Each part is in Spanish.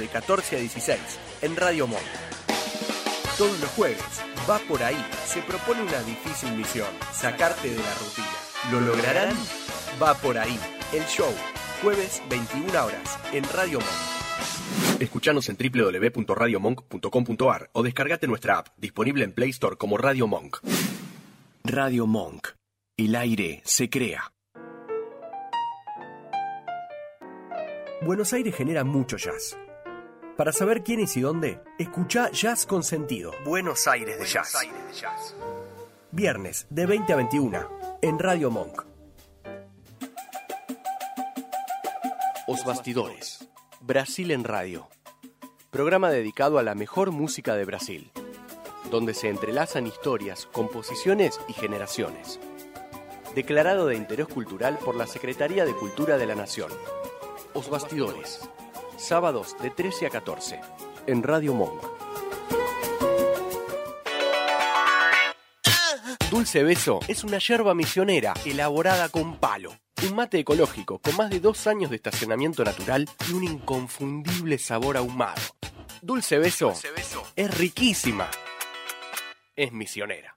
de 14 a 16 en Radio Monk. Todos los jueves, va por ahí, se propone una difícil misión, sacarte de la rutina. ¿Lo lograrán? Va por ahí, el show, jueves 21 horas en Radio Monk. Escuchanos en www.radiomonk.com.ar o descargate nuestra app, disponible en Play Store como Radio Monk. Radio Monk. El aire se crea. Buenos Aires genera mucho jazz. Para saber quién es y dónde, escucha Jazz con Sentido. Buenos Aires de Jazz. Viernes de 20 a 21 en Radio Monk. Os Bastidores. Brasil en Radio. Programa dedicado a la mejor música de Brasil, donde se entrelazan historias, composiciones y generaciones. Declarado de interés cultural por la Secretaría de Cultura de la Nación. Os Bastidores. Sábados de 13 a 14 en Radio Monk. Dulce Beso es una yerba misionera elaborada con palo. Un mate ecológico con más de dos años de estacionamiento natural y un inconfundible sabor ahumado. Dulce Beso, Dulce Beso. es riquísima. Es misionera.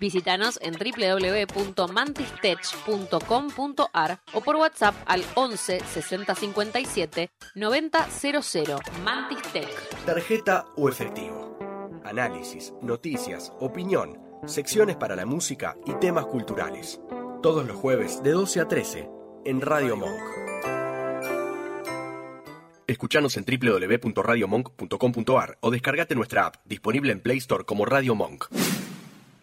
Visítanos en www.mantistech.com.ar o por WhatsApp al 11 60 57 90 00. Mantis Tech. Tarjeta o efectivo. Análisis, noticias, opinión, secciones para la música y temas culturales. Todos los jueves de 12 a 13 en Radio Monk. Escuchanos en www.radiomonk.com.ar o descargate nuestra app, disponible en Play Store como Radio Monk.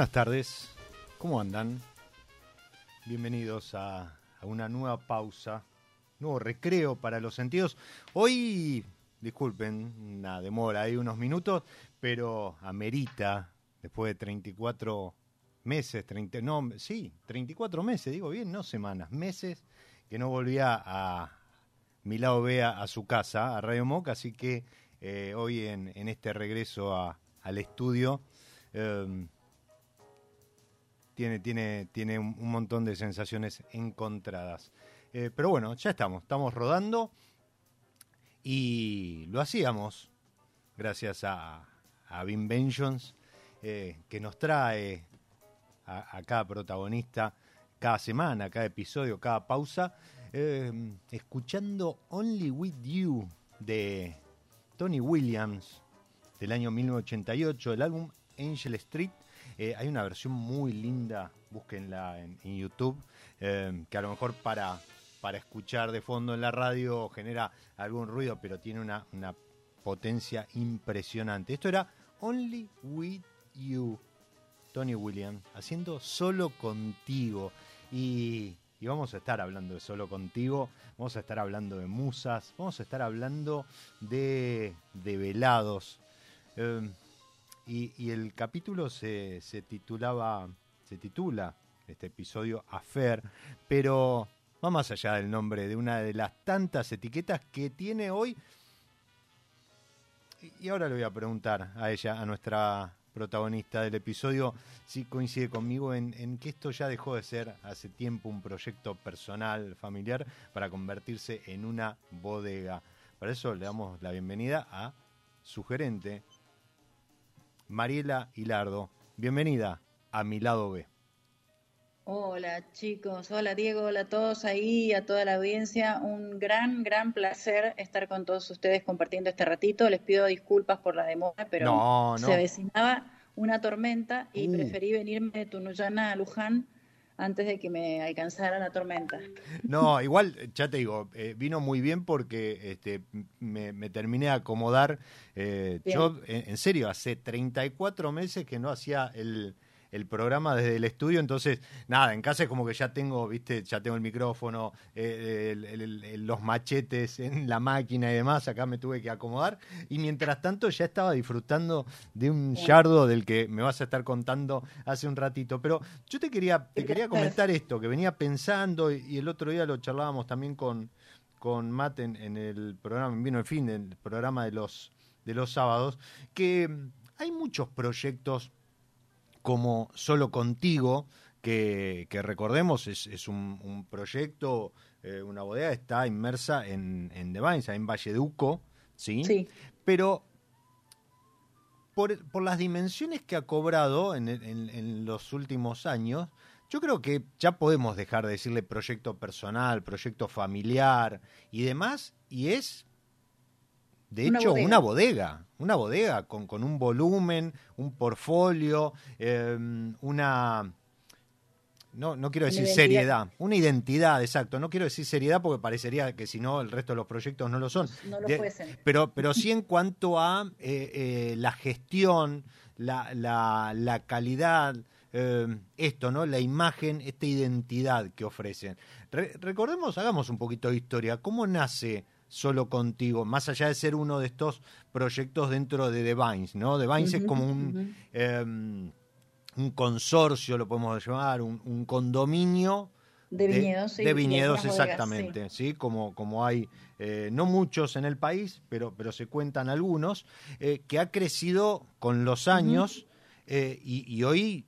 Buenas tardes, ¿cómo andan? Bienvenidos a, una nueva pausa, nuevo recreo para los sentidos. Hoy, disculpen, una demora, hay unos minutos, pero amerita, después de 34 meses, 30, no, sí, 34 meses, digo bien, no semanas, meses, que no volvía a mi lado B a, su casa, a Radio Moca, así que eh, hoy en, este regreso al estudio... Eh, tiene, tiene, tiene un, montón de sensaciones encontradas. Eh, pero bueno, ya estamos, estamos rodando y lo hacíamos gracias a, a Vengeance, eh, que nos trae a, cada protagonista cada semana, cada episodio, cada pausa, eh, escuchando Only With You de Tony Williams del año 1988, el álbum Angel Street eh, hay una versión muy linda, búsquenla en, YouTube, eh, que a lo mejor para, para escuchar de fondo en la radio genera algún ruido, pero tiene una, potencia impresionante. Esto era Only With You, Tony Williams, haciendo solo contigo. Y, vamos a estar hablando de solo contigo, vamos a estar hablando de musas, vamos a estar hablando de, de velados. Eh, y, el capítulo se, se, titulaba, se titula este episodio Afer, pero va más allá del nombre de una de las tantas etiquetas que tiene hoy. Y ahora le voy a preguntar a ella, a nuestra protagonista del episodio, si coincide conmigo en, en, que esto ya dejó de ser hace tiempo un proyecto personal, familiar, para convertirse en una bodega. Para eso le damos la bienvenida a su gerente, Mariela Hilardo. Bienvenida a mi lado B. Hola chicos, hola Diego, hola a todos ahí, a toda la audiencia. Un gran, gran placer estar con todos ustedes compartiendo este ratito. Les pido disculpas por la demora, pero se avecinaba una tormenta y uh. preferí venirme de Tunuyana a Luján antes de que me alcanzara la tormenta. No, igual, ya te digo, eh, vino muy bien porque este, me, terminé de acomodar. Eh, yo, en, serio, hace 34 meses que no hacía el, el programa desde el estudio, entonces nada, en casa es como que ya tengo, viste, ya tengo el micrófono, eh, los machetes en la máquina y demás, acá me tuve que acomodar y mientras tanto ya estaba disfrutando de un yardo del que me vas a estar contando hace un ratito, pero yo te quería, te quería comentar esto, que venía pensando y, el otro día lo charlábamos también con, con Matt en, el programa, vino el fin del programa de los, de los sábados, que hay muchos proyectos como Solo Contigo, que, recordemos es, un, proyecto, eh, una bodega, está inmersa en, en The Vines, en Valleduco, ¿sí? Sí. Pero por, por, las dimensiones que ha cobrado en, en, los últimos años, yo creo que ya podemos dejar de decirle proyecto personal, proyecto familiar y demás, y es de hecho, una bodega, una bodega con, con un volumen, un portfolio, em, una... No, no quiero decir seriedad, una identidad, exacto. No quiero decir seriedad porque parecería que si no el resto de los proyectos no lo son. No lo Pero, pero sí en cuanto a eh, eh, la gestión, la, la, la calidad, em, esto, ¿no? La imagen, esta identidad que ofrecen. recordemos, hagamos un poquito de historia. ¿Cómo nace solo contigo, más allá de ser uno de estos proyectos dentro de The Vines, ¿no? The Vines es como un, em, un consorcio, lo podemos llamar, un, condominio. De viñedos, de, viñedos, exactamente, sí. Como, como hay eh, no muchos en el país, pero, pero se cuentan algunos, eh, que ha crecido con los años eh, y, hoy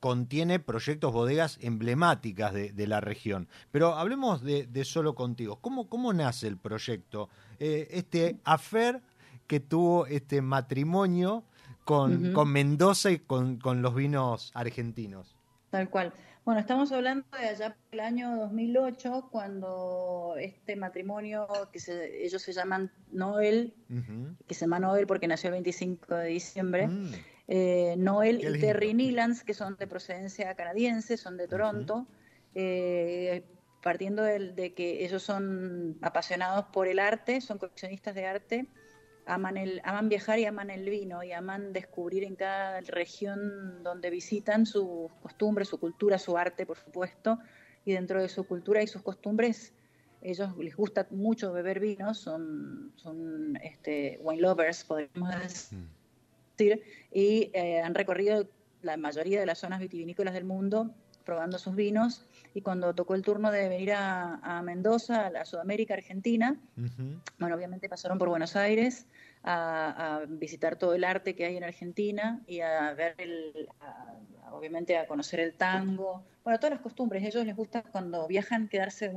contiene proyectos bodegas emblemáticas de, la región. Pero hablemos de, Solo Contigo. ¿Cómo, ¿Cómo, nace el proyecto? Eh, este afer que tuvo este matrimonio con, con Mendoza y con, con, los vinos argentinos. Tal cual. Bueno, estamos hablando de allá por el año 2008, cuando este matrimonio, que ellos se llaman Noel, que se llama Noel porque nació el 25 de diciembre, mm eh, Noel y Terry Nilans, que son de procedencia canadiense, son de Toronto, eh, partiendo de, que ellos son apasionados por el arte, son coleccionistas de arte, aman, el, aman viajar y aman el vino y aman descubrir en cada región donde visitan sus costumbres, su cultura, su arte, por supuesto, y dentro de su cultura y sus costumbres, ellos les gusta mucho beber vino, son, son este, wine lovers, podemos decir, y eh, han recorrido la mayoría de las zonas vitivinícolas del mundo probando sus vinos. Y cuando tocó el turno de venir a, Mendoza, a la Sudamérica, Argentina, bueno, obviamente pasaron por Buenos Aires a, visitar todo el arte que hay en Argentina y a ver, el, obviamente a conocer el tango, bueno, todas las costumbres. A ellos les gusta cuando viajan quedarse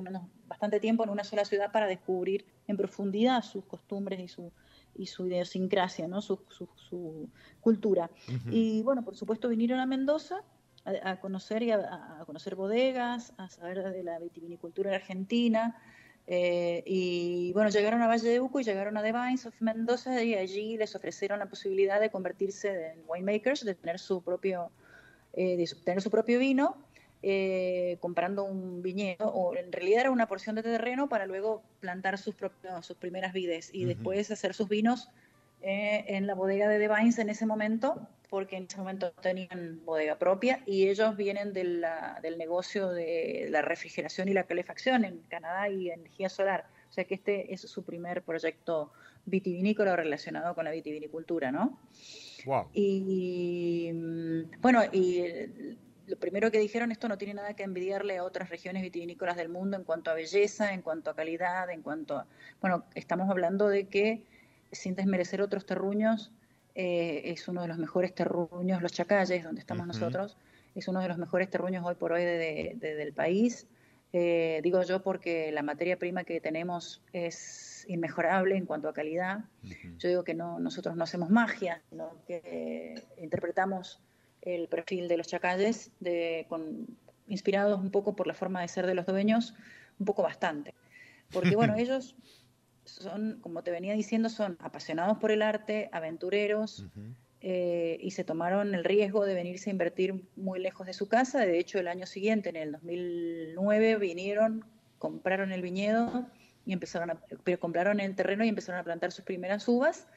bastante tiempo en una sola ciudad para descubrir en profundidad sus costumbres y su y su idiosincrasia, ¿no? su, su, cultura. Y bueno, por supuesto vinieron a Mendoza a, conocer y a, conocer bodegas, a saber de la vitivinicultura argentina. Eh, y bueno, llegaron a Valle de Uco y llegaron a The Vines of Mendoza y allí les ofrecieron la posibilidad de convertirse en winemakers, de tener su propio, eh, de tener su propio vino, eh, comprando un viñedo, o en realidad era una porción de terreno para luego plantar sus, propios, sus primeras vides y después hacer sus vinos en la bodega de The Vines en ese momento porque en ese momento tenían bodega propia y ellos vienen del negocio de la refrigeración y la calefacción en Canadá y energía solar. O sea que este es su primer proyecto vitivinícola relacionado con la vitivinicultura, ¿no? Wow. Y bueno, y lo primero que dijeron, esto no tiene nada que envidiarle a otras regiones vitivinícolas del mundo en cuanto a belleza, en cuanto a calidad, en cuanto a... Bueno, estamos hablando de que, sin desmerecer otros terruños, eh, es uno de los mejores terruños, los chacalles, donde estamos nosotros, es uno de los mejores terruños hoy por hoy del país. Eh, digo yo porque la materia prima que tenemos es inmejorable en cuanto a calidad. Yo digo que no, nosotros no hacemos magia, sino que interpretamos el perfil de los chacalles de, con, inspirados un poco por la forma de ser de los dueños, un poco bastante. Porque bueno, ellos son, como te venía diciendo, son apasionados por el arte, aventureros, eh, y se tomaron el riesgo de venirse a invertir muy lejos de su casa. De hecho, el año siguiente, en el 2009, vinieron, compraron el viñedo y empezaron a, pero compraron el terreno y empezaron a plantar sus primeras uvas.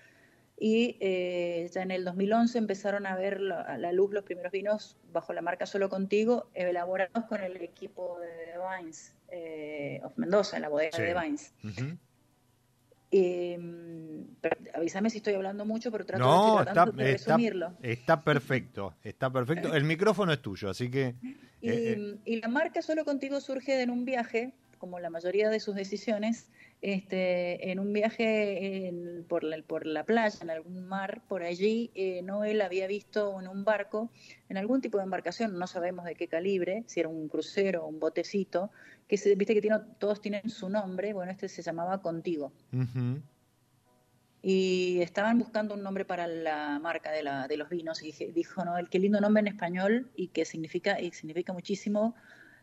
Y eh, ya en el 2011 empezaron a ver a la luz los primeros vinos bajo la marca Solo Contigo, elaborados con el equipo de Vines eh, of Mendoza, en la bodega de The Vines. Eh, avísame si estoy hablando mucho, pero trato no, de, está, resumirlo. Está, perfecto, está perfecto. El micrófono es tuyo, así que... Y, eh, eh. y, la marca Solo Contigo surge en un viaje, como la mayoría de sus decisiones, este, en un viaje por, la, por la playa, en algún mar, por allí, eh, Noel había visto en un barco, en algún tipo de embarcación, no sabemos de qué calibre, si era un crucero o un botecito, que se, viste que tiene, todos tienen su nombre, bueno, este se llamaba Contigo. Y estaban buscando un nombre para la marca de, la, de los vinos y dijo, no, el qué lindo nombre en español y que significa, y significa muchísimo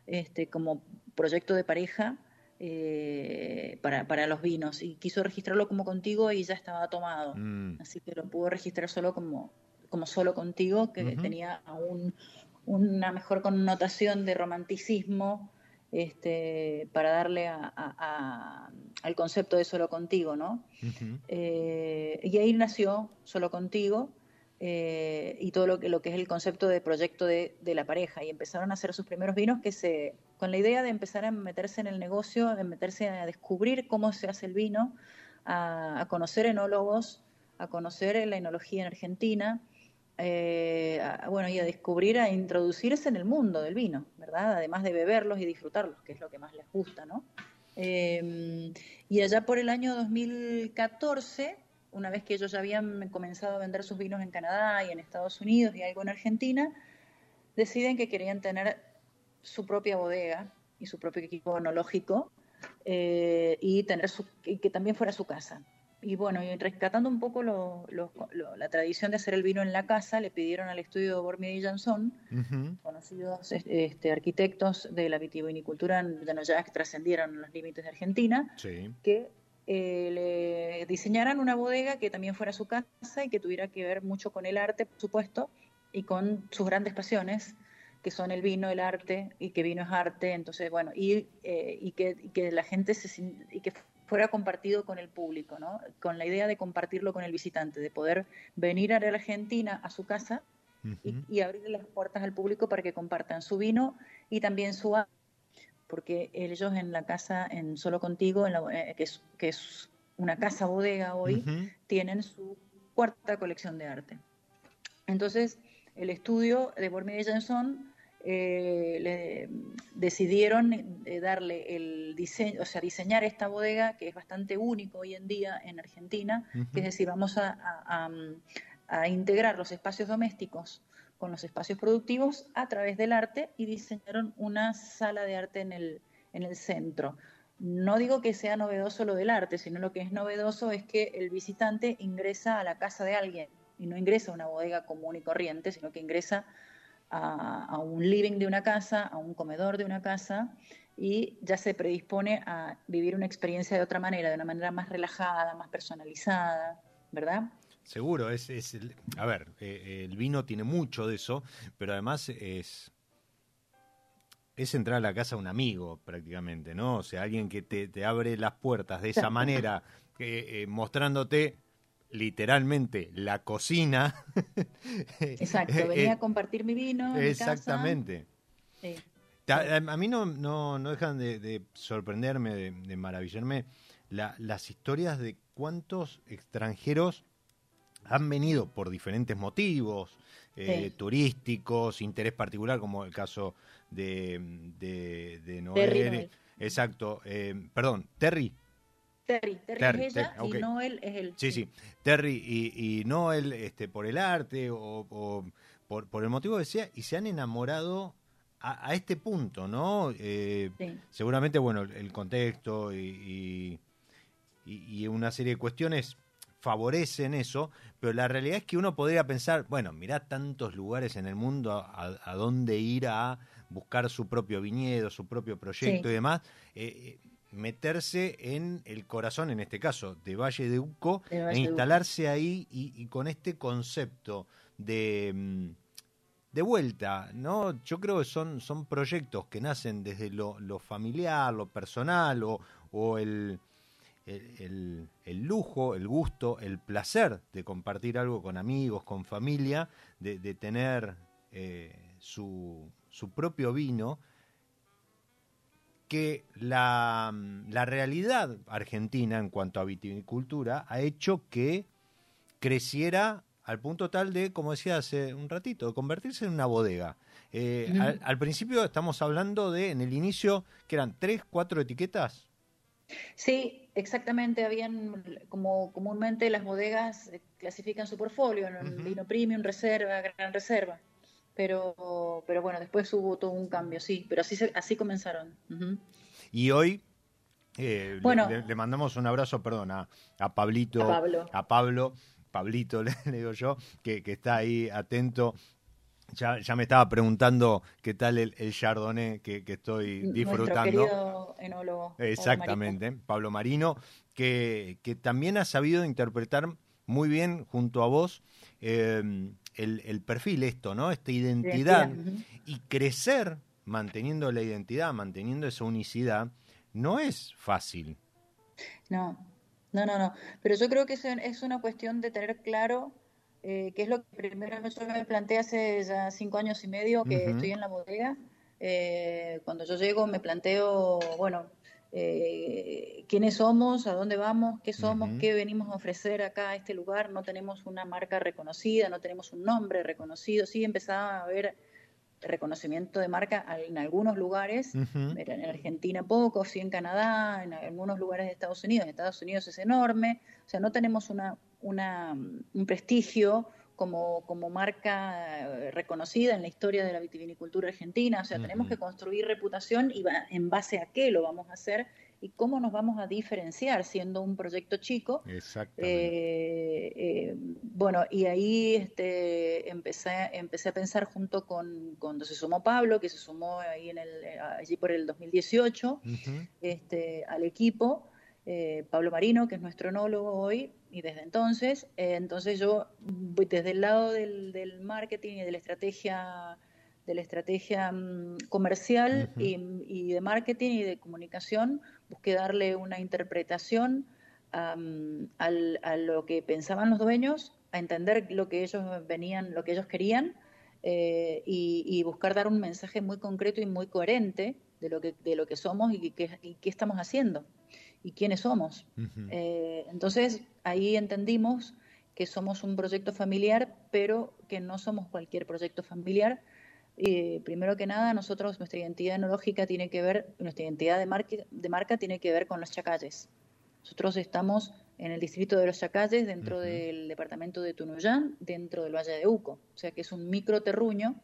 este, como proyecto de pareja eh, para, para, los vinos y quiso registrarlo como contigo y ya estaba tomado. Mm. Así que lo pudo registrar solo como, como solo contigo, que tenía aún una mejor connotación de romanticismo este, para darle a, al concepto de solo contigo, ¿no? Eh, y ahí nació solo contigo. Eh, y todo lo que, lo que es el concepto de proyecto de, de, la pareja. Y empezaron a hacer sus primeros vinos que se, con la idea de empezar a meterse en el negocio, de meterse a descubrir cómo se hace el vino, a, conocer enólogos, a conocer la enología en Argentina, eh, bueno, y a descubrir, a introducirse en el mundo del vino, ¿verdad? Además de beberlos y disfrutarlos, que es lo que más les gusta, ¿no? Em, y allá por el año 2014, una vez que ellos ya habían comenzado a vender sus vinos en Canadá y en Estados Unidos y algo en Argentina, deciden que querían tener su propia bodega y su propio equipo enológico eh, y tener su, que también fuera su casa. Y bueno, y rescatando un poco la tradición de hacer el vino en la casa, le pidieron al estudio Bormier y Jansson, conocidos este, arquitectos de la vitivinicultura, ya, no, ya trascendieron los límites de Argentina, que eh, le diseñaran una bodega que también fuera su casa y que tuviera que ver mucho con el arte, por supuesto, y con sus grandes pasiones, que son el vino, el arte, y que vino es arte, entonces, bueno, y, eh, y, que, que, la gente se, y que fuera compartido con el público, ¿no? con la idea de compartirlo con el visitante, de poder venir a la Argentina a su casa y, abrir las puertas al público para que compartan su vino y también su porque ellos en la casa, en Solo Contigo, en eh, que, es, que es una casa bodega hoy, tienen su cuarta colección de arte. Entonces, el estudio de Bormir y Jenson eh, le decidieron eh, darle el diseño, o sea, diseñar esta bodega que es bastante único hoy en día en Argentina, que es decir, vamos a, integrar los espacios domésticos con los espacios productivos a través del arte y diseñaron una sala de arte en el, en el centro. No digo que sea novedoso lo del arte, sino lo que es novedoso es que el visitante ingresa a la casa de alguien y no ingresa a una bodega común y corriente, sino que ingresa a, un living de una casa, a un comedor de una casa y ya se predispone a vivir una experiencia de otra manera, de una manera más relajada, más personalizada, ¿verdad? Seguro, es, es a ver, eh, el vino tiene mucho de eso, pero además es es entrar a la casa de un amigo prácticamente, ¿no? O sea, alguien que te, abre las puertas de esa manera, eh, mostrándote literalmente la cocina. Exacto, eh, venía a compartir mi vino. Exactamente. A, mí no, no, no dejan de, sorprenderme, de, maravillarme las historias de cuántos extranjeros han venido por diferentes motivos, eh, turísticos, interés particular, como el caso de, de, Noel. Exacto, eh, perdón, Terry. Terry, Terry, es ella y Noel es él. Sí, sí, Terry y, y, Noel este, por el arte o, por, por, el motivo que sea, y se han enamorado a, este punto, ¿no? Eh, seguramente, bueno, el contexto y, y, una serie de cuestiones favorecen eso, pero la realidad es que uno podría pensar, bueno, mirá tantos lugares en el mundo a, a dónde ir a buscar su propio viñedo, su propio proyecto y demás. Eh, eh meterse en el corazón, en este caso, de Valle de Uco, e instalarse ahí y, con este concepto de, mm, de vuelta, ¿no? Yo creo que son, son proyectos que nacen desde lo, familiar, lo personal o, o el, el, lujo, el gusto, el placer de compartir algo con amigos, con familia, de, de tener eh, su, su propio vino que la, realidad argentina en cuanto a viticultura ha hecho que creciera al punto tal de, como decía hace un ratito, de convertirse en una bodega. Eh, al, principio estamos hablando de, en el inicio, que eran tres, cuatro etiquetas. Sí, exactamente. Habían, como comúnmente las bodegas clasifican su portfolio, en vino premium, reserva, gran reserva pero, pero bueno, después hubo todo un cambio, sí, pero así, así comenzaron. Y hoy eh, bueno, le, mandamos un abrazo, perdón, a, Pablito, a Pablo, a Pablo Pablito le, digo yo, que, que, está ahí atento. Ya, ya me estaba preguntando qué tal el, el Chardonnay que, que estoy disfrutando. enólogo. Exactamente, Pablo Marino, que, que también ha sabido interpretar muy bien junto a vos eh, el, perfil, esto, ¿no? Esta identidad y crecer manteniendo la identidad, manteniendo esa unicidad, no es fácil. No, no, no, no. Pero yo creo que es una cuestión de tener claro eh, qué es lo que primero yo me planteé hace ya cinco años y medio que estoy en la bodega. Eh, cuando yo llego me planteo, bueno, eh, quiénes somos, a dónde vamos, qué somos, qué venimos a ofrecer acá a este lugar. No tenemos una marca reconocida, no tenemos un nombre reconocido. Sí empezaba a haber reconocimiento de marca en algunos lugares, en Argentina poco, sí en Canadá, en algunos lugares de Estados Unidos. En Estados Unidos es enorme. O sea, no tenemos una, una, un prestigio como, como marca eh, reconocida en la historia de la vitivinicultura argentina. O sea, tenemos que construir reputación y en base a qué lo vamos a hacer y cómo nos vamos a diferenciar siendo un proyecto chico. Eh, eh, bueno, y ahí este, empecé, empecé a pensar junto con cuando se sumó Pablo, que se sumó ahí en el, allí por el 2018 este, al equipo. Pablo Marino, que es nuestro enólogo hoy, y desde entonces, eh, entonces yo desde el lado del, marketing y de la estrategia de la estrategia mm, comercial y, de marketing y de comunicación, busqué darle una interpretación a lo que pensaban los dueños, a entender lo que ellos venían, lo que ellos querían eh, y, buscar dar un mensaje muy concreto y muy coherente de lo que, de lo que somos y qué, estamos haciendo y quiénes somos. Eh, entonces ahí entendimos que somos un proyecto familiar, pero que no somos cualquier proyecto familiar, eh, primero que nada, nosotros, nuestra identidad enológica tiene que ver, nuestra identidad de marca, de marca tiene que ver con los chacalles. Nosotros estamos en el distrito de los Chacalles, dentro del departamento de Tunuyán, dentro del Valle de Uco. O sea que es un micro terruño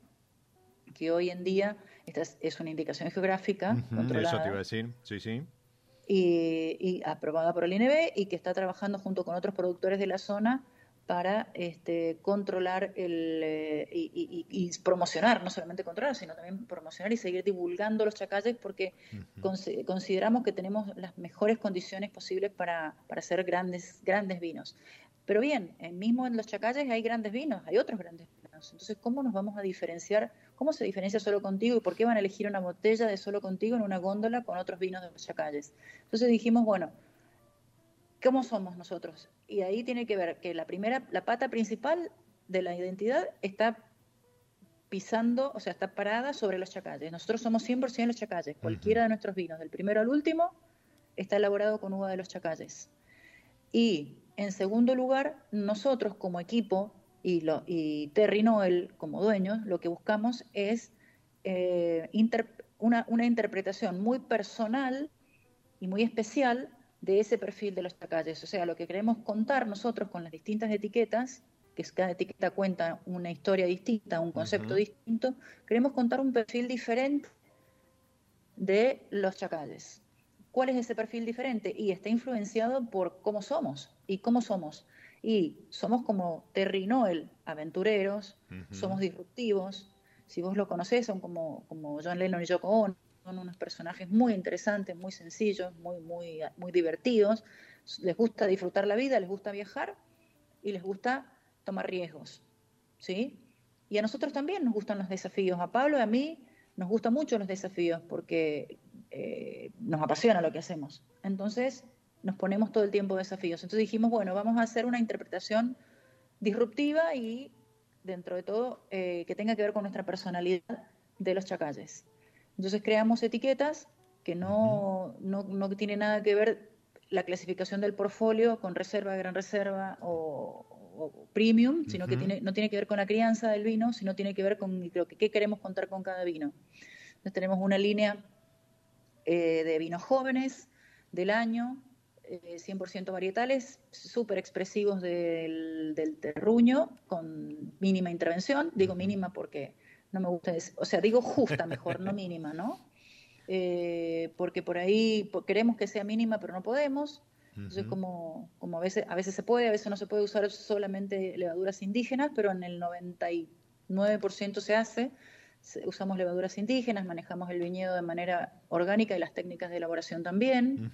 que hoy en día esta es, una indicación geográfica controlada. Eso te iba a decir, sí, sí. Y, y, aprobada por el INB y que está trabajando junto con otros productores de la zona para este, controlar el, eh, y, promocionar, no solamente controlar, sino también promocionar y seguir divulgando los chacalles porque consideramos que tenemos las mejores condiciones posibles para, hacer grandes, grandes vinos. Pero bien, mismo en los chacalles hay grandes vinos, hay otros grandes vinos. Entonces, ¿cómo nos vamos a diferenciar? ¿Cómo se diferencia solo contigo y por qué van a elegir una botella de solo contigo en una góndola con otros vinos de los chacalles? Entonces dijimos, bueno, ¿Cómo somos nosotros? Y ahí tiene que ver que la primera, la pata principal de la identidad está pisando, o sea, está parada sobre los chacalles. Nosotros somos 100% los chacalles. Cualquiera de nuestros vinos, del primero al último, está elaborado con uva de los chacalles. Y, en segundo lugar, nosotros como equipo y, lo, y Terry Noel como dueños, lo que buscamos es eh, una, una interpretación muy personal y muy especial de ese perfil de los chacalles. O sea, lo que queremos contar nosotros con las distintas etiquetas, que cada etiqueta cuenta una historia distinta, un concepto distinto, queremos contar un perfil diferente de los chacalles. ¿Cuál es ese perfil diferente? Y está influenciado por cómo somos y cómo somos. Y somos como Terry Noel, aventureros, somos disruptivos. Si vos lo conocés, son como, como John Lennon y Yoko Ono, son unos personajes muy interesantes, muy sencillos, muy, muy, muy divertidos. Les gusta disfrutar la vida, les gusta viajar y les gusta tomar riesgos. ¿sí? Y a nosotros también nos gustan los desafíos. A Pablo y a mí nos gustan mucho los desafíos porque eh, nos apasiona lo que hacemos. Entonces nos ponemos todo el tiempo desafíos. Entonces dijimos, bueno, vamos a hacer una interpretación disruptiva y dentro de todo eh, que tenga que ver con nuestra personalidad de los chacalles. Entonces creamos etiquetas que no, no, no tiene nada que ver la clasificación del portfolio con reserva, gran reserva o, premium, sino que tiene, no tiene que ver con la crianza del vino, sino tiene que ver con lo que qué queremos contar con cada vino. Entonces tenemos una línea eh, de vinos jóvenes del año, 100% eh, varietales, súper expresivos del, del terruño, con mínima intervención. Digo mínima porque no me gusta decir, o sea, digo justa mejor, no mínima, ¿no? Eh, porque por ahí queremos que sea mínima, pero no podemos. Entonces, como, como a, veces, a veces se puede, a veces no se puede usar solamente levaduras indígenas, pero en el 99% se hace. Usamos levaduras indígenas, manejamos el viñedo de manera orgánica y las técnicas de elaboración también.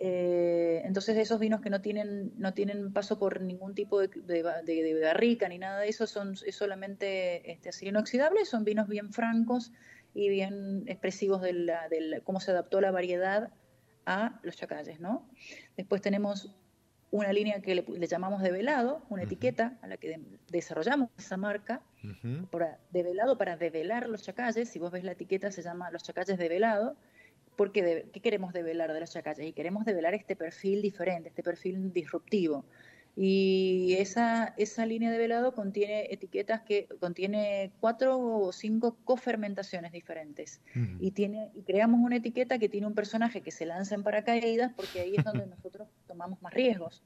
Eh, entonces esos vinos que no tienen, no tienen paso por ningún tipo de, de, barrica ni nada de eso, son es solamente este, acero inoxidable, son vinos bien francos y bien expresivos de, la, cómo se adaptó la variedad a los chacalles, ¿no? Después tenemos una línea que le, llamamos de velado, una etiqueta a la que desarrollamos esa marca, de velado para develar los chacalles, si vos ves la etiqueta se llama los chacalles de velado, porque ¿qué queremos develar de las chacallas? Y queremos develar este perfil diferente, este perfil disruptivo. Y esa, esa línea de velado contiene etiquetas que contiene cuatro o cinco cofermentaciones diferentes. Y, tiene, y creamos una etiqueta que tiene un personaje que se lanza en paracaídas porque ahí es donde nosotros tomamos más riesgos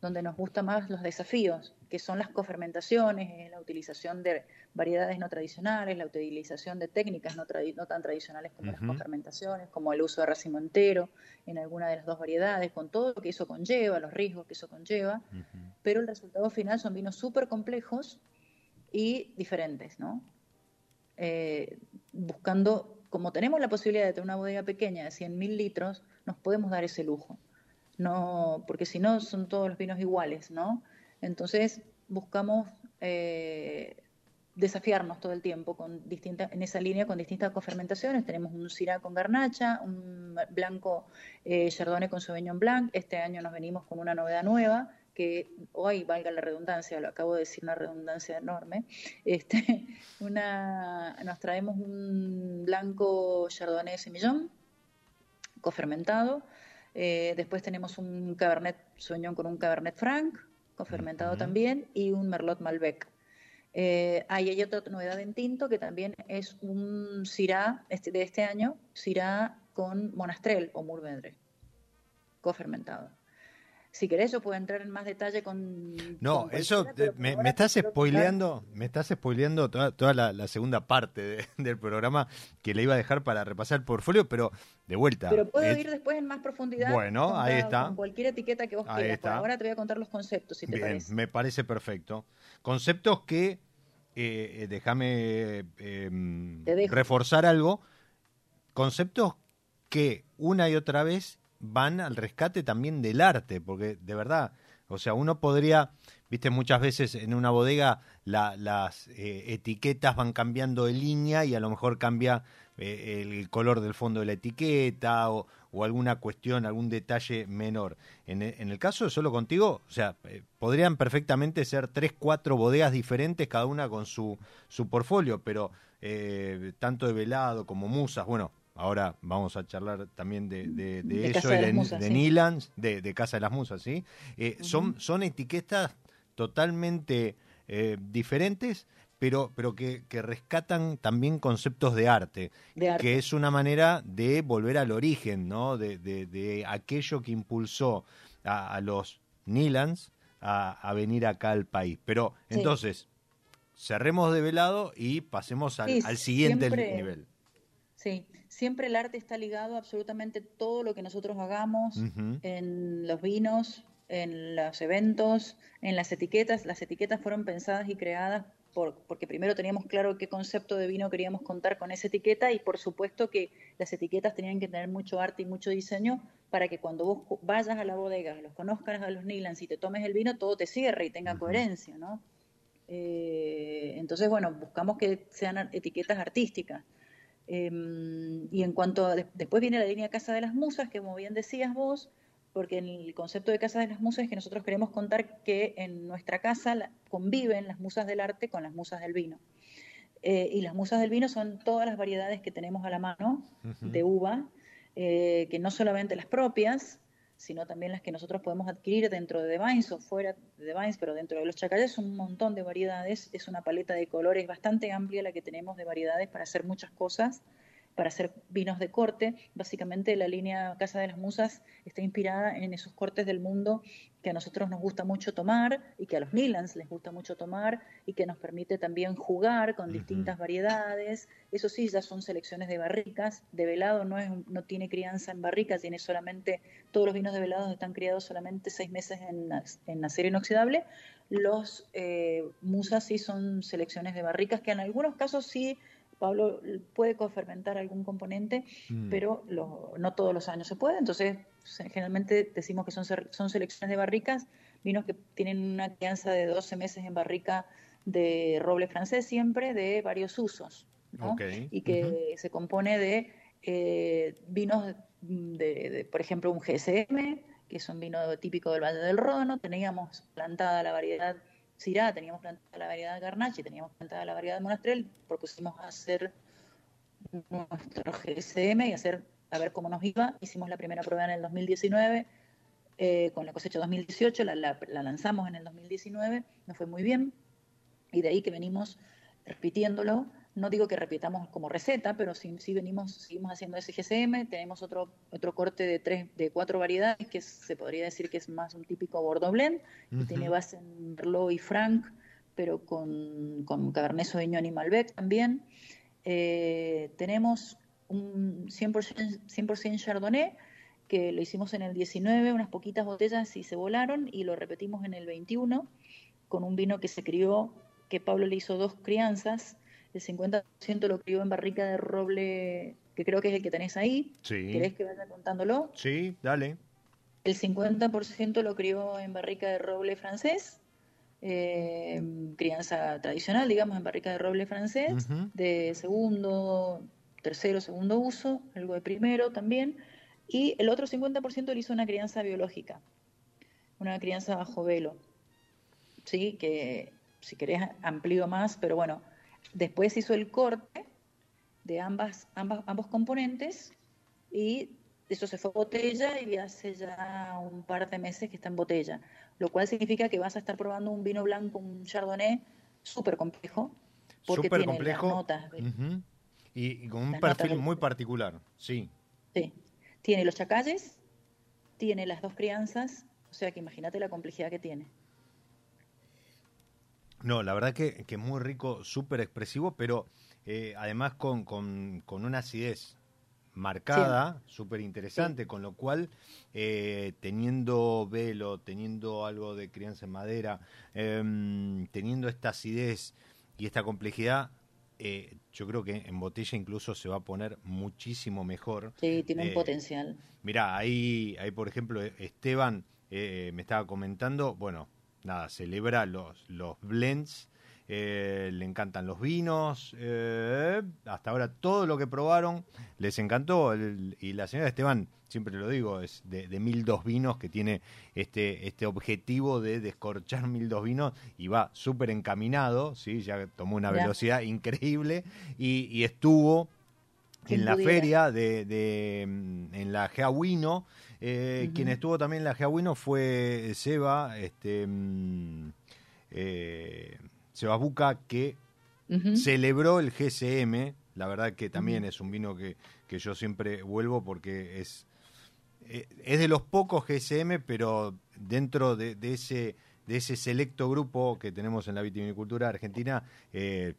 donde nos gustan más los desafíos, que son las cofermentaciones, eh, la utilización de variedades no tradicionales, la utilización de técnicas no, tan tradicionales como las cofermentaciones, como el uso de racimo entero en alguna de las dos variedades, con todo lo que eso conlleva, los riesgos que eso conlleva, pero el resultado final son vinos súper complejos y diferentes, ¿no? Eh, buscando, como tenemos la posibilidad de tener una bodega pequeña de 100.000 litros, nos podemos dar ese lujo no, porque si no son todos los vinos iguales, ¿no? Entonces buscamos eh, desafiarnos todo el tiempo con distintas, en esa línea con distintas cofermentaciones. Tenemos un Syrah con garnacha, un blanco eh, Chardonnay con Sauvignon Blanc. Este año nos venimos con una novedad nueva que hoy, valga la redundancia, lo acabo de decir una redundancia enorme, este, una, nos traemos un blanco Chardonnay Semillón, cofermentado, eh, después tenemos un Cabernet Sauvignon con un Cabernet Franc, cofermentado también, y un Merlot Malbec. Eh, hay otra novedad en tinto que también es un Syrah este, de este año, Syrah con Monastrell o Mourvedre, cofermentado. Si querés, yo puedo entrar en más detalle con. No, eso me, estás spoileando, me estás spoileando toda, la, segunda parte del programa que le iba a dejar para repasar el portfolio, pero de vuelta. Pero puedo ir después en más profundidad. Bueno, ahí está. Con cualquier etiqueta que vos quieras. ahora te voy a contar los conceptos, si te Bien, Me parece perfecto. Conceptos que, eh, eh déjame em, reforzar algo. Conceptos que una y otra vez van al rescate también del arte, porque de verdad, o sea, uno podría, viste, muchas veces en una bodega las eh, etiquetas van cambiando de línea y a lo mejor cambia eh, el color del fondo de la etiqueta o, alguna cuestión, algún detalle menor. En, el caso de Solo Contigo, o sea, eh, podrían perfectamente ser tres, cuatro bodegas diferentes, cada una con su, su portfolio, pero tanto de velado como musas, bueno, ahora vamos a charlar también de, eso, de, de, de, Casa de las Musas, ¿sí? Eh, son, son etiquetas totalmente eh, diferentes, pero, pero que, rescatan también conceptos de arte, que es una manera de volver al origen, ¿no? De, aquello que impulsó a, los Nilans a, venir acá al país. Pero entonces, cerremos de velado y pasemos al, al siguiente nivel. Sí, siempre el arte está ligado a absolutamente todo lo que nosotros hagamos en los vinos, en los eventos, en las etiquetas. Las etiquetas fueron pensadas y creadas por, porque primero teníamos claro qué concepto de vino queríamos contar con esa etiqueta y por supuesto que las etiquetas tenían que tener mucho arte y mucho diseño para que cuando vos vayas a la bodega, los conozcas a los Nilans y te tomes el vino, todo te cierre y tenga coherencia, ¿no? Eh, entonces, bueno, buscamos que sean etiquetas artísticas. Em, y en cuanto a, después viene la línea Casa de las Musas, que como bien decías vos, porque en el concepto de Casa de las Musas es que nosotros queremos contar que en nuestra casa conviven las musas del arte con las musas del vino. Eh, y las musas del vino son todas las variedades que tenemos a la mano de uva, eh, que no solamente las propias, sino también las que nosotros podemos adquirir dentro de Vines o fuera de Vines, pero dentro de los chacales un montón de variedades, es una paleta de colores bastante amplia la que tenemos de variedades para hacer muchas cosas para hacer vinos de corte. Básicamente la línea Casa de las Musas está inspirada en esos cortes del mundo que a nosotros nos gusta mucho tomar y que a los Nilans les gusta mucho tomar y que nos permite también jugar con distintas variedades. Eso sí, ya son selecciones de barricas. De velado no, es, no tiene crianza en barrica, tiene solamente, todos los vinos de velado están criados solamente seis meses en, en acero inoxidable. Los eh, musas sí son selecciones de barricas que en algunos casos sí Pablo puede cofermentar algún componente, mm. pero no todos los años se puede. Entonces, generalmente decimos que son, son selecciones de barricas, vinos que tienen una crianza de 12 meses en barrica de roble francés siempre, de varios usos. Y que se compone de eh, vinos de, por ejemplo, un GSM, que es un vino típico del Valle del Ródano. Teníamos plantada la variedad Syrah, teníamos plantada la variedad Garnache, teníamos plantada la variedad Monastrell, propusimos hacer nuestro GSM y hacer a ver cómo nos iba. Hicimos la primera prueba en el 2019 eh, con la cosecha 2018, la, la, lanzamos en el 2019, nos fue muy bien y de ahí que venimos repitiéndolo no digo que repitamos como receta, pero sí, venimos, seguimos haciendo ese GCM. Tenemos otro, otro corte de tres, de cuatro variedades que se podría decir que es más un típico Bordeaux Blend, que tiene base en Merlot y Franc, pero con, con Cabernet Sauvignon y Malbec también. Eh, tenemos un 100%, 100 Chardonnay, que lo hicimos en el 19, unas poquitas botellas y se volaron, y lo repetimos en el 21, con un vino que se crió, que Pablo le hizo dos crianzas, el 50% lo crió en barrica de roble, que creo que es el que tenés ahí. Sí. ¿Querés que vaya contándolo? Sí, dale. El 50% lo crió en barrica de roble francés, eh, crianza tradicional, digamos, en barrica de roble francés, de segundo, tercero, segundo uso, algo de primero también, y el otro 50% le hizo una crianza biológica, una crianza bajo velo, ¿sí? Que si querés amplío más, pero bueno, después hizo el corte de ambas, ambas, ambos componentes y eso se fue a botella y hace ya un par de meses que está en botella, lo cual significa que vas a estar probando un vino blanco, un chardonnay súper complejo, porque tiene complejo. las notas. y, con un perfil muy particular, sí. Sí, tiene los chacalles, tiene las dos crianzas, o sea que imagínate la complejidad que tiene. No, la verdad que, que es muy rico, súper expresivo, pero eh, además con, con, con, una acidez marcada, súper interesante, con lo cual, eh, teniendo velo, teniendo algo de crianza en madera, em, teniendo esta acidez y esta complejidad, eh, yo creo que en botella incluso se va a poner muchísimo mejor. Sí, tiene un potencial. Mirá, ahí, ahí por ejemplo, Esteban me estaba comentando, bueno, nada, celebra los, los blends, eh, le encantan los vinos, eh, hasta ahora todo lo que probaron les encantó. y la señora Esteban, siempre lo digo, es de, mil dos vinos que tiene este, este objetivo de descorchar mil dos vinos y va súper encaminado, ¿sí? ya tomó una velocidad increíble y, estuvo en la feria de, de, mm, en la Geawino eh, Quien estuvo también en la Geawino fue Seba, este, mm, eh, Seba Buca, que celebró el GCM. La verdad que también es un vino que, que yo siempre vuelvo porque es, eh, es de los pocos GCM, pero dentro de, ese de ese selecto grupo que tenemos en la vitivinicultura argentina, eh,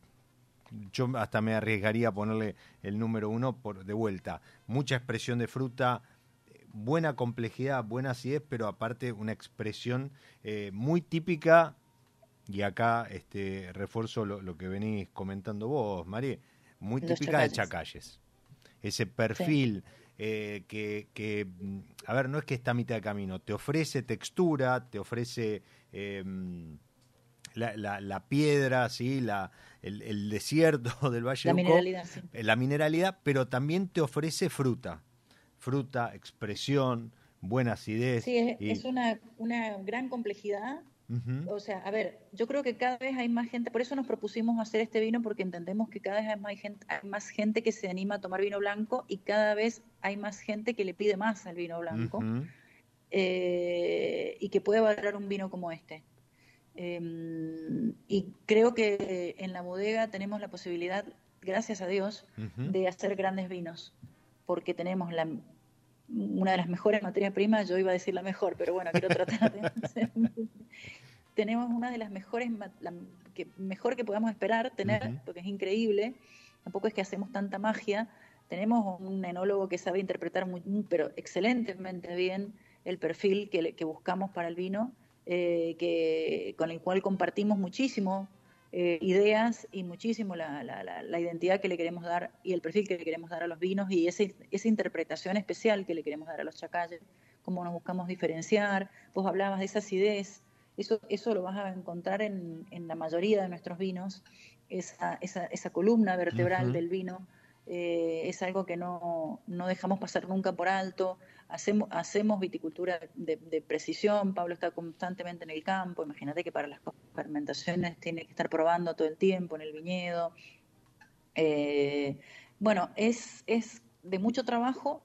yo hasta me arriesgaría a ponerle el número uno por de vuelta. Mucha expresión de fruta, buena complejidad, buena acidez, pero aparte una expresión eh, muy típica, y acá este refuerzo lo, que venís comentando vos, María, muy típica de Chacalles. Ese perfil eh, que, que, a ver, no es que está a mitad de camino, te ofrece textura, te ofrece... Em, la, la, piedra, ¿sí? la, el, desierto del Valle la mineralidad, la mineralidad, pero también te ofrece fruta fruta, expresión, buena acidez. Sí, es, una, una, gran complejidad. O sea, a ver, yo creo que cada vez hay más gente, por eso nos propusimos hacer este vino, porque entendemos que cada vez hay más gente, hay más gente que se anima a tomar vino blanco y cada vez hay más gente que le pide más al vino blanco eh, y que puede valorar un vino como este. Em, y creo que en la bodega tenemos la posibilidad, gracias a Dios, de hacer grandes vinos, porque tenemos la, una de las mejores materias primas, yo iba a decir la mejor, pero bueno, quiero tratar de Tenemos una de las mejores, la, que mejor que podamos esperar tener, porque es increíble, tampoco es que hacemos tanta magia, tenemos un enólogo que sabe interpretar muy, pero excelentemente bien el perfil que, que buscamos para el vino, eh, que, con el cual compartimos muchísimo eh, ideas y muchísimo la, la, identidad que le queremos dar y el perfil que le queremos dar a los vinos y ese, esa interpretación especial que le queremos dar a los chacalles, cómo nos buscamos diferenciar. Vos hablabas de esa acidez, eso, eso lo vas a encontrar en, en la mayoría de nuestros vinos, esa, esa, esa columna vertebral del vino. Eh, es algo que no, no, dejamos pasar nunca por alto. Hacemos, hacemos viticultura de, precisión, Pablo está constantemente en el campo, imagínate que para las fermentaciones tiene que estar probando todo el tiempo en el viñedo. Eh, bueno, es, es de mucho trabajo,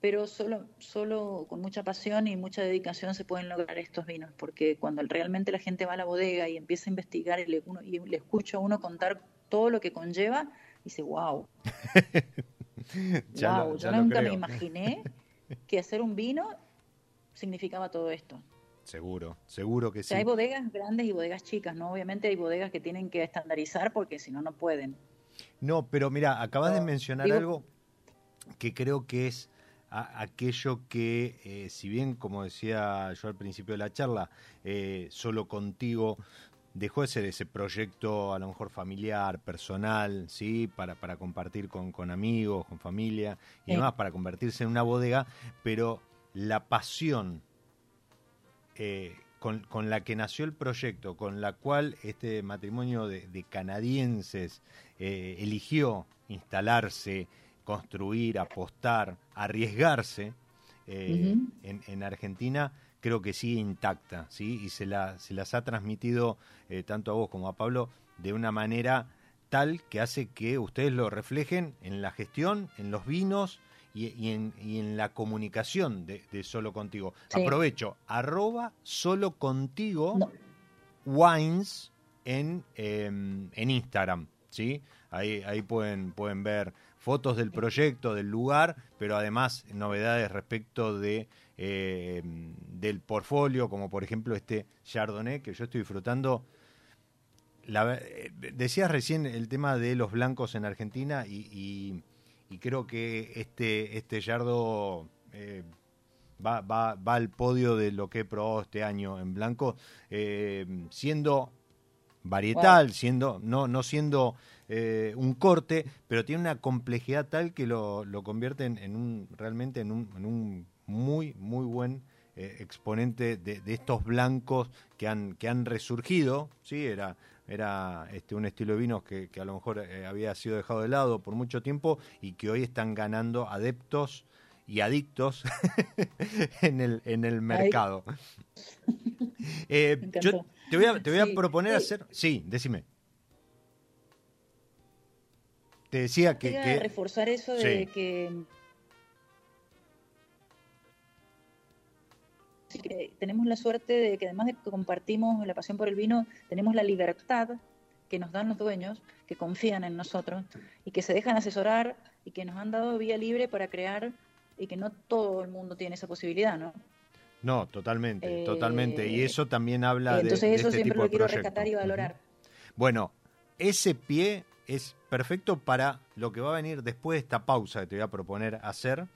pero solo, solo con mucha pasión y mucha dedicación se pueden lograr estos vinos, porque cuando realmente la gente va a la bodega y empieza a investigar y le, y le escucha a uno contar todo lo que conlleva, dice, wow. wow, yo nunca me imaginé que hacer un vino significaba todo esto. Seguro, seguro que sí. hay bodegas grandes y bodegas chicas, ¿no? Obviamente hay bodegas que tienen que estandarizar porque si no, no pueden. No, pero mira, acabas de mencionar algo que creo que es aquello que, eh, si bien, como decía yo al principio de la charla, eh, solo contigo dejó de ser ese proyecto a lo mejor familiar, personal, ¿sí? Para, para compartir con, con amigos, con familia y demás, para convertirse en una bodega, pero la pasión eh, con, la que nació el proyecto, con la cual este matrimonio de, canadienses eh, eligió instalarse, construir, apostar, arriesgarse eh, en, Argentina, creo que sigue intacta, ¿sí? Y se, la, se las ha transmitido eh, tanto a vos como a Pablo de una manera tal que hace que ustedes lo reflejen en la gestión, en los vinos, y, en, la comunicación de, Solo Contigo. Aprovecho, arroba Solo Contigo Wines en, em, en Instagram, ¿sí? Ahí, ahí pueden, pueden ver fotos del proyecto, del lugar, pero además novedades respecto de em, del portfolio, como por ejemplo este Chardonnay que yo estoy disfrutando. La, eh, decías recién el tema de los blancos en Argentina y y creo que este, este Yardo eh, va, va, va, al podio de lo que he probado este año en blanco, eh, siendo varietal, siendo, no, no siendo eh, un corte, pero tiene una complejidad tal que lo, lo convierte en, un, realmente en un, en un muy, muy buen exponente de, de, estos blancos que han, que han resurgido, ¿sí? Era era este, un estilo de vinos que, a lo mejor eh, había sido dejado de lado por mucho tiempo y que hoy están ganando adeptos y adictos en, el, en el mercado. Eh, yo te voy a, te voy a proponer hacer... Sí, decime. Te decía que... que... reforzar eso de que que tenemos la suerte de que además de que compartimos la pasión por el vino, tenemos la libertad que nos dan los dueños, que confían en nosotros y que se dejan asesorar y que nos han dado vía libre para crear y que no todo el mundo tiene esa posibilidad, ¿no? No, totalmente, totalmente. Y eso también habla de. Entonces, eso este siempre lo quiero rescatar y valorar. Bueno, ese pie es perfecto para lo que va a venir después de esta pausa que te voy a proponer hacer,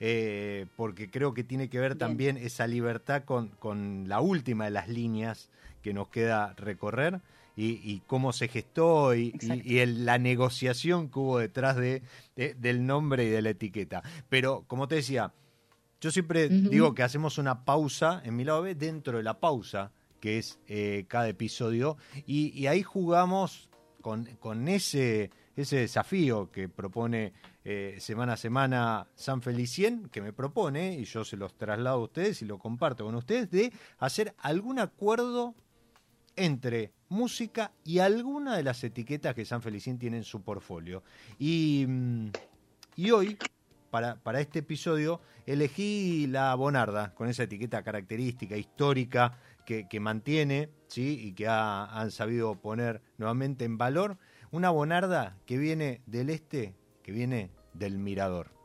eh, porque creo que tiene que ver también esa libertad con, con, la última de las líneas que nos queda recorrer y, cómo se gestó y, la negociación que hubo detrás de, del nombre y de la etiqueta. Pero, como te decía, yo siempre digo que hacemos una pausa en mi lado B dentro de la pausa que es eh, cada episodio y, ahí jugamos con, con ese ese desafío que propone eh, semana a semana San Felicien, que me propone, y yo se los traslado a ustedes y lo comparto con ustedes, de hacer algún acuerdo entre música y alguna de las etiquetas que San Felicien tiene en su portfolio. Y, mm, y hoy, para, para, este episodio, elegí la Bonarda, con esa etiqueta característica, histórica, que, que mantiene, ¿sí? y que han sabido poner nuevamente en valor una bonarda que viene del este, que viene del mirador.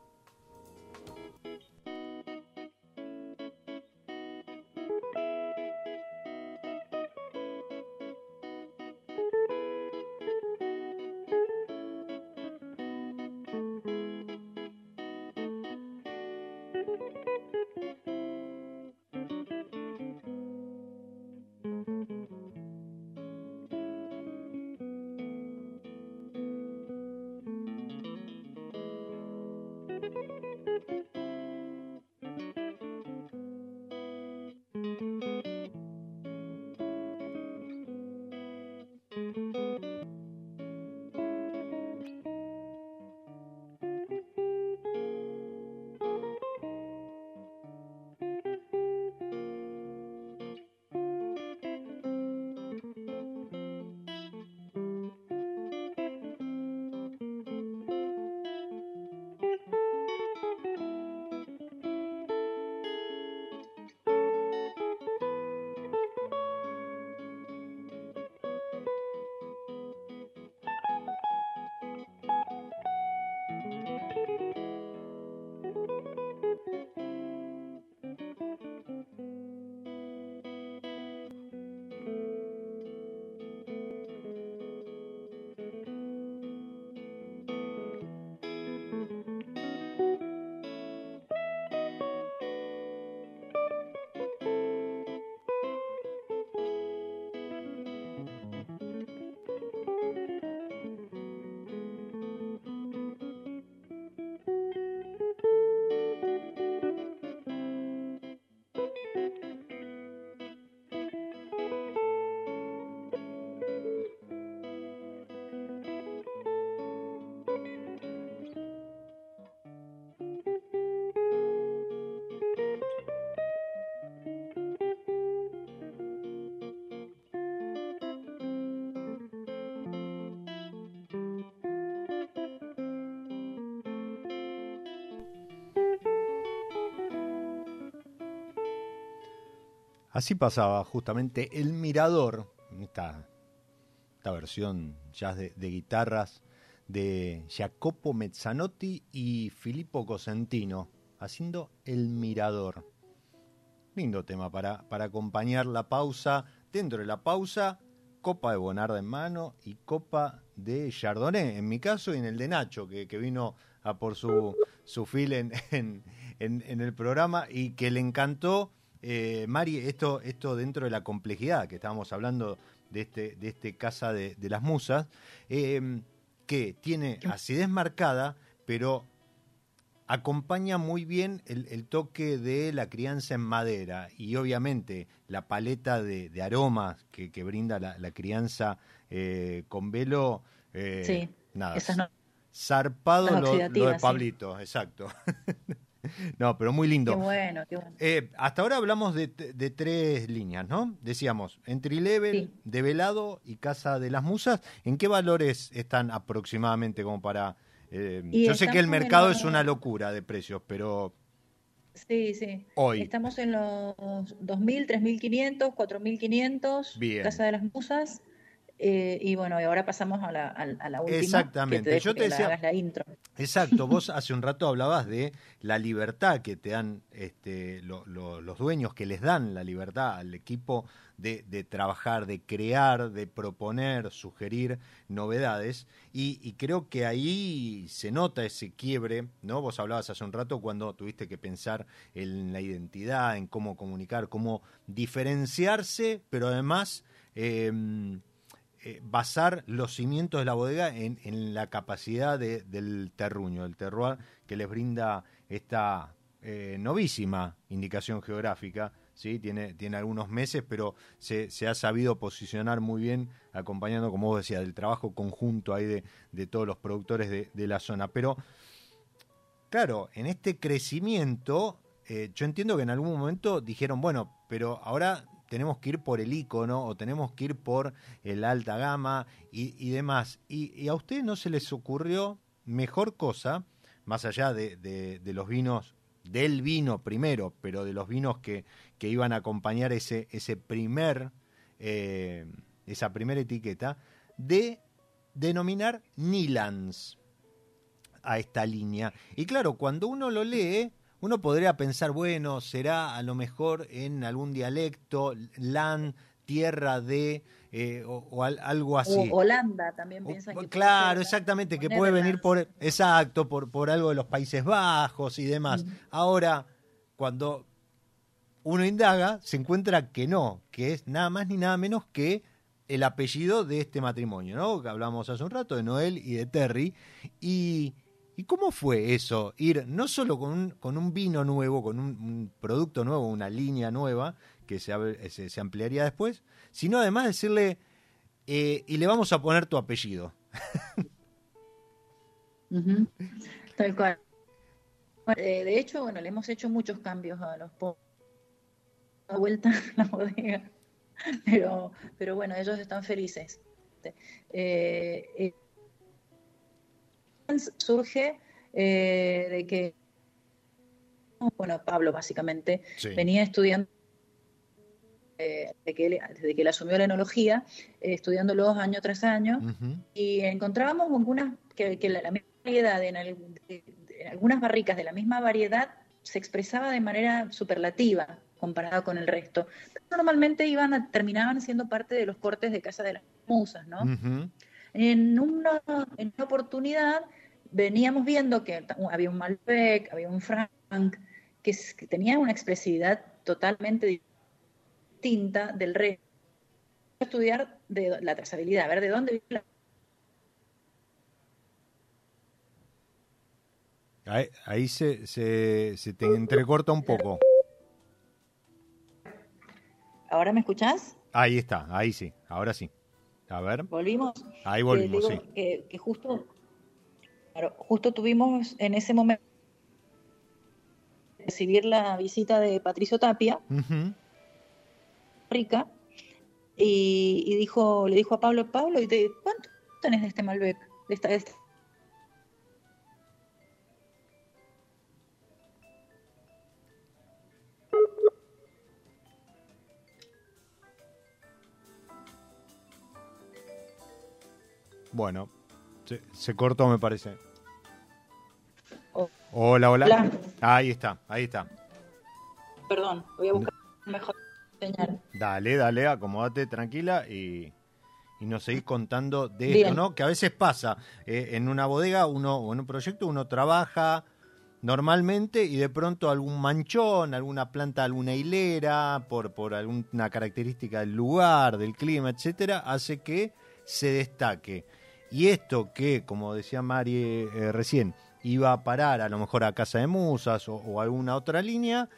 Así pasaba justamente El Mirador, esta, esta versión ya de, guitarras de Jacopo Mezzanotti y Filippo Cosentino, haciendo El Mirador. Lindo tema para, para acompañar la pausa. Dentro de la pausa, copa de Bonarda en mano y copa de Chardonnay, en mi caso, y en el de Nacho, que, vino a por su, su fil en, en, el programa y que le encantó eh, Mari, esto, esto dentro de la complejidad que estábamos hablando de este, de este Casa de, las Musas, eh, que tiene acidez marcada, pero acompaña muy bien el, toque de la crianza en madera y obviamente la paleta de, aromas que, brinda la, crianza eh, con velo. sí, nada, zarpado lo, de Pablito, exacto. no, pero muy lindo. Qué bueno, qué bueno. Eh, hasta ahora hablamos de, tres líneas, ¿no? Decíamos, entry level, develado y casa de las musas. ¿En qué valores están aproximadamente como para... Eh, yo sé que el mercado es una locura de precios, pero... Sí, sí. Hoy. Estamos en los 2.000, 3.500, 4.500. Bien. Casa de las Musas. Eh, y bueno, y ahora pasamos a la, a, la última. Exactamente. Yo te decía. La, intro. Exacto. Vos hace un rato hablabas de la libertad que te dan este, los dueños, que les dan la libertad al equipo de, trabajar, de crear, de proponer, sugerir novedades. Y, creo que ahí se nota ese quiebre, ¿no? Vos hablabas hace un rato cuando tuviste que pensar en la identidad, en cómo comunicar, cómo diferenciarse, pero además. Em, eh, basar los cimientos de la bodega en, la capacidad del terruño, del terroir que les brinda esta eh, novísima indicación geográfica. ¿sí? Tiene, tiene algunos meses, pero se, ha sabido posicionar muy bien, acompañando, como vos decías, del trabajo conjunto ahí de, todos los productores de, la zona. Pero, claro, en este crecimiento, eh, yo entiendo que en algún momento dijeron, bueno, pero ahora tenemos que ir por el icono o tenemos que ir por el alta gama y, demás. Y, a ustedes no se les ocurrió mejor cosa, más allá de, los vinos, del vino primero, pero de los vinos que, que iban a acompañar ese, ese primer, eh, esa primera etiqueta, de denominar Nilans a esta línea. Y claro, cuando uno lo lee, uno podría pensar, bueno, será a lo mejor en algún dialecto, land, tierra de, eh, o, algo así. O Holanda también piensan que Claro, exactamente, que puede venir por, exacto, por, por algo de los Países Bajos y demás. Ahora, cuando uno indaga, se encuentra que no, que es nada más ni nada menos que el apellido de este matrimonio, ¿no? Que hablamos hace un rato de Noel y de Terry. Y, ¿Y cómo fue eso? Ir no solo con un, con un vino nuevo, con un, producto nuevo, una línea nueva, que se, se, ampliaría después, sino además decirle, eh, y le vamos a poner tu apellido. Tal cual. Eh, de hecho, bueno, le hemos hecho muchos cambios a los a vuelta a la bodega, pero, pero bueno, ellos están felices. Eh, surge eh, de que, bueno, Pablo básicamente venía estudiando eh, desde, que él, desde que él asumió la enología, eh, estudiándolos año tras año, y encontrábamos algunas, que, la, misma variedad, en, algunas barricas de la misma variedad, se expresaba de manera superlativa comparado con el resto. normalmente iban terminaban siendo parte de los cortes de Casa de las Musas, ¿no? En, una, en una oportunidad veníamos viendo que había un Malbec, había un Frank, que, tenía una expresividad totalmente distinta del resto. Estudiar de la trazabilidad, a ver de dónde viene la... Ahí, se, se, se, te entrecorta un poco. ¿Ahora me escuchás? Ahí está, ahí sí, ahora sí. A ver. ¿Volvimos? Ahí volvimos, sí. que justo justo tuvimos en ese momento recibir la visita de Patricio Tapia, rica, y, dijo, le dijo a Pablo, Pablo, ¿cuánto tenés de este Malbec? De esta, de esta? Bueno, se, cortó, me parece. Oh. Hola, hola, Ahí está, ahí está. Perdón, voy a buscar mejor señal. Dale, dale, acomódate tranquila y, y nos seguís contando de esto, ¿no? Que a veces pasa. Eh, en una bodega uno, o en un proyecto uno trabaja normalmente y de pronto algún manchón, alguna planta, alguna hilera, por, por alguna característica del lugar, del clima, etcétera, hace que se destaque. Y esto que, como decía Mari eh, recién, iba a parar a lo mejor a Casa de Musas o, alguna otra línea,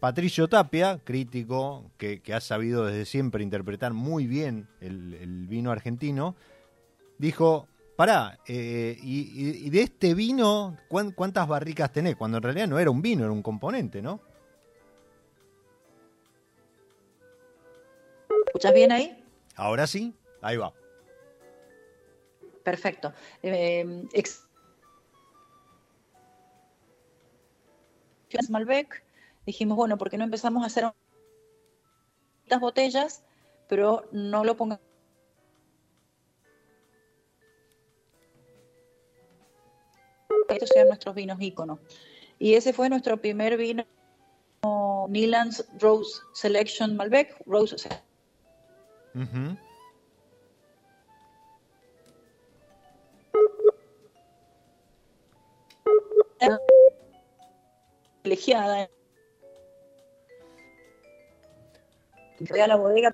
Patricio Tapia, crítico que, ha sabido desde siempre interpretar muy bien el vino argentino, dijo, Pará, eh, y, de este vino, ¿cuántas barricas tenés? Cuando en realidad no era un vino, era un componente, ¿no? ¿Escuchas bien ahí? Ahora sí, ahí va. Perfecto. Eh, Malbec, dijimos, bueno, ¿por qué no empezamos a hacer estas botellas, pero no lo pongamos estos sean nuestros vinos íconos. Y ese fue nuestro primer vino, Nilan's Rose Selection Malbec, Rose uh Colegiada. a la bodega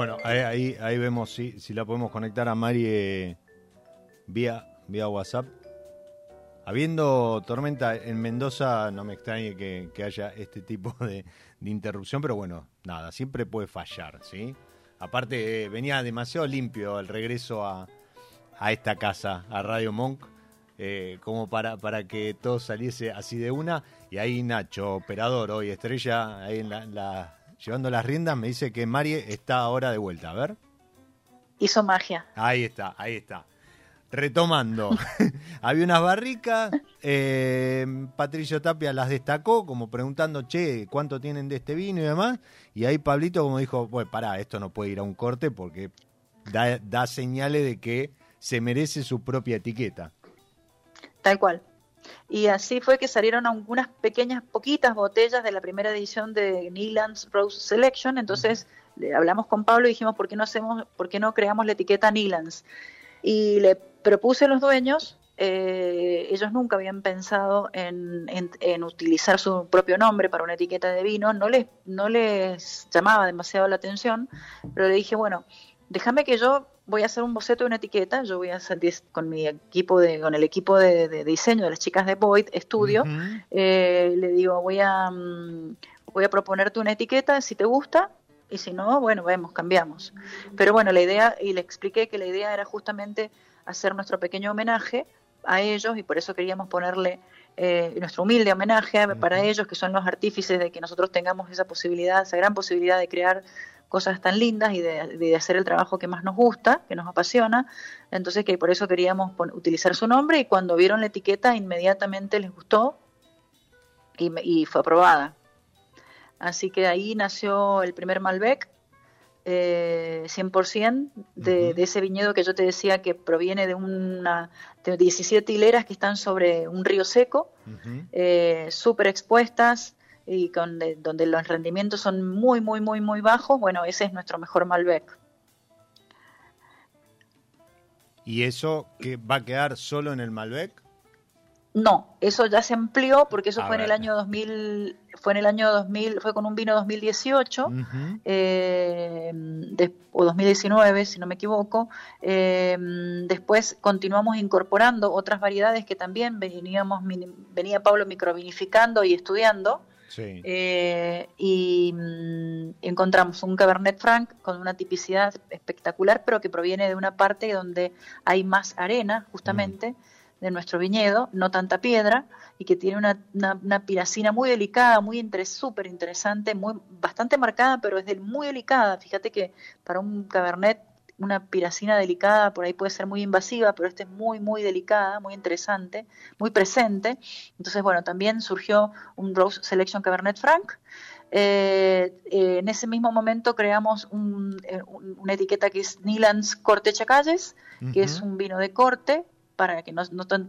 Bueno, ahí, ahí, vemos si, si la podemos conectar a Mari eh, vía, vía WhatsApp. Habiendo tormenta en Mendoza, no me extrañe que, haya este tipo de, interrupción, pero bueno, nada, siempre puede fallar, ¿sí? Aparte, eh, venía demasiado limpio el regreso a, esta casa, a Radio Monk, eh, como para, para que todo saliese así de una. Y ahí Nacho, operador hoy, estrella, ahí en la llevando las riendas, me dice que Mari está ahora de vuelta. A ver. Hizo magia. Ahí está, ahí está. Retomando, había unas barricas, eh, Patricio Tapia las destacó como preguntando, che, ¿cuánto tienen de este vino y demás? Y ahí Pablito como dijo, bueno, pará, esto no puede ir a un corte porque da, da señales de que se merece su propia etiqueta. Tal cual. Y así fue que salieron algunas pequeñas, poquitas botellas de la primera edición de Nilan's Rose Selection. Entonces le hablamos con Pablo y dijimos, ¿por qué no, hacemos, por qué no creamos la etiqueta Nilan's? Y le propuse a los dueños, eh, ellos nunca habían pensado en, en, utilizar su propio nombre para una etiqueta de vino, no les, no les llamaba demasiado la atención, pero le dije, bueno, déjame que yo voy a hacer un boceto de una etiqueta, yo voy a hacer con mi equipo de, con el equipo de, diseño de las chicas de Void Studio, eh, le digo voy a mm, voy a proponerte una etiqueta si te gusta y si no, bueno, vemos, cambiamos. Pero bueno, la idea, y le expliqué que la idea era justamente hacer nuestro pequeño homenaje a ellos y por eso queríamos ponerle eh, nuestro humilde homenaje para ellos, que son los artífices de que nosotros tengamos esa posibilidad, esa gran posibilidad de crear cosas tan lindas y de, hacer el trabajo que más nos gusta, que nos apasiona. Entonces que por eso queríamos utilizar su nombre y cuando vieron la etiqueta inmediatamente les gustó y, fue aprobada. Así que ahí nació el primer Malbec, eh, 100% de, de, ese viñedo que yo te decía que proviene de una de 17 hileras que están sobre un río seco, eh, súper expuestas, y con, donde los rendimientos son muy, muy, muy, muy bajos, bueno, ese es nuestro mejor Malbec. ¿Y eso que va a quedar solo en el Malbec? No, eso ya se amplió porque eso fue en el año 2000, fue en el año 2000, fue con un vino 2018 eh, o 2019, si no me equivoco. Eh, después continuamos incorporando otras variedades que también veníamos, venía Pablo microvinificando y estudiando. Eh, y mm, encontramos un Cabernet Franc con una tipicidad espectacular, pero que proviene de una parte donde hay más arena, justamente, de nuestro viñedo, no tanta piedra, y que tiene una, una, piracina muy delicada, muy súper interesante, muy, bastante marcada, pero es muy delicada. Fíjate que para un cabernet una piracina delicada por ahí puede ser muy invasiva, pero este es muy, muy delicada, muy interesante, muy presente. Entonces, bueno, también surgió un Rose Selection Cabernet Franc. Eh, eh, en ese mismo momento creamos eh, una etiqueta que es Nilands Corte Chacalles, que es un vino de corte, para que no,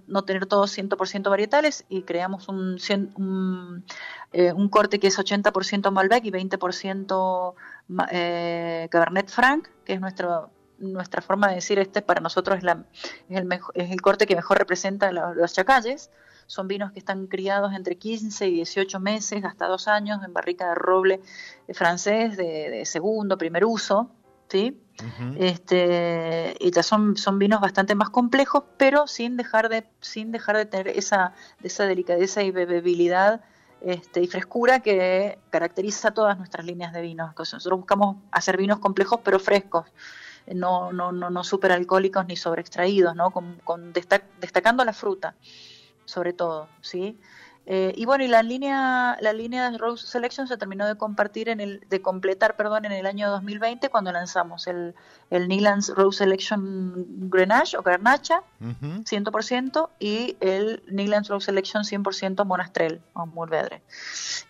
no, tener todos 100% varietales y creamos un, un, un, corte que es 80% Malbec y 20% Cabernet Franc, que es nuestro nuestra forma de decir este para nosotros es, la, es, el, es el corte que mejor representa los chacalles. Son vinos que están criados entre 15 y 18 meses, hasta dos años, en barrica de roble francés de, segundo, primer uso. ¿Sí? este, y ya son, son vinos bastante más complejos, pero sin dejar de, sin dejar de tener esa, esa delicadeza y bebebilidad este, y frescura que caracteriza todas nuestras líneas de vinos. Nosotros buscamos hacer vinos complejos pero frescos no, no, no, no superalcohólicos ni sobreextraídos, ¿no? Con, con destacando la fruta, sobre todo, ¿sí? Eh, y bueno, y la línea, la línea Rose Selection se terminó de compartir en el, de completar, perdón, en el año 2020 cuando lanzamos el, el Neylands Rose Selection Grenache o Garnacha, 100%, y el Neylands Rose Selection 100% Monastrell o Mourvedre.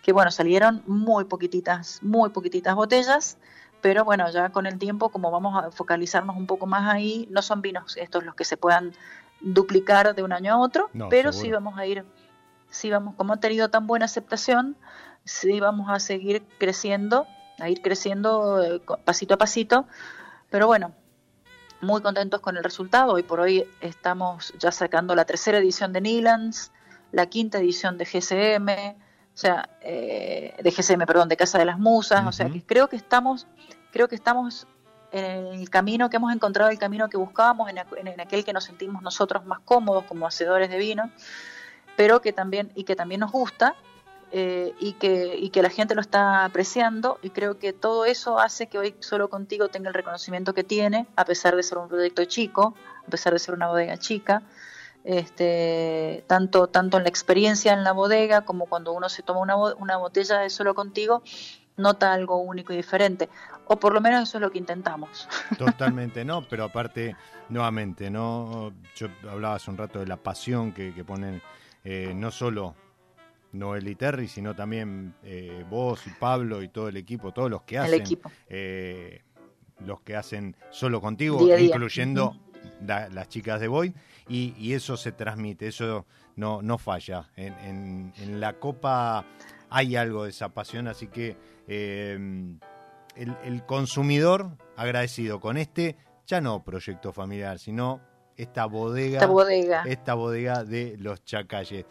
Que bueno, salieron muy poquititas, muy poquititas botellas pero bueno, ya con el tiempo, como vamos a focalizarnos un poco más ahí, no son vinos estos los que se puedan duplicar de un año a otro, pero sí vamos a ir, sí vamos, como ha tenido tan buena aceptación, sí vamos a seguir creciendo, a ir creciendo eh, pasito a pasito, pero bueno, muy contentos con el resultado. Hoy por hoy estamos ya sacando la tercera edición de Nilans, la quinta edición de GCM, o sea, eh, de GCM, perdón, de Casa de las Musas, o sea, que creo que estamos, creo que estamos en el camino que hemos encontrado, el camino que buscábamos, en, aquel que nos sentimos nosotros más cómodos como hacedores de vino, pero que también, y que también nos gusta, eh, y, que, y que la gente lo está apreciando, y creo que todo eso hace que hoy solo contigo tenga el reconocimiento que tiene, a pesar de ser un proyecto chico, a pesar de ser una bodega chica, este, tanto, tanto en la experiencia en la bodega como cuando uno se toma una, una botella de solo contigo, nota algo único y diferente. O por lo menos eso es lo que intentamos. Totalmente, ¿no? Pero aparte, nuevamente, ¿no? Yo hablaba hace un rato de la pasión que, ponen eh, no solo Noel y Terry, sino también eh, vos y Pablo y todo el equipo, todos los que hacen. Eh, los que hacen solo contigo, incluyendo las chicas de Boyd y, eso se transmite, eso no, no falla. En, la Copa hay algo de esa pasión, así que em, el, consumidor agradecido con este, ya no proyecto familiar, sino esta bodega, esta bodega, esta bodega de los Chacalles.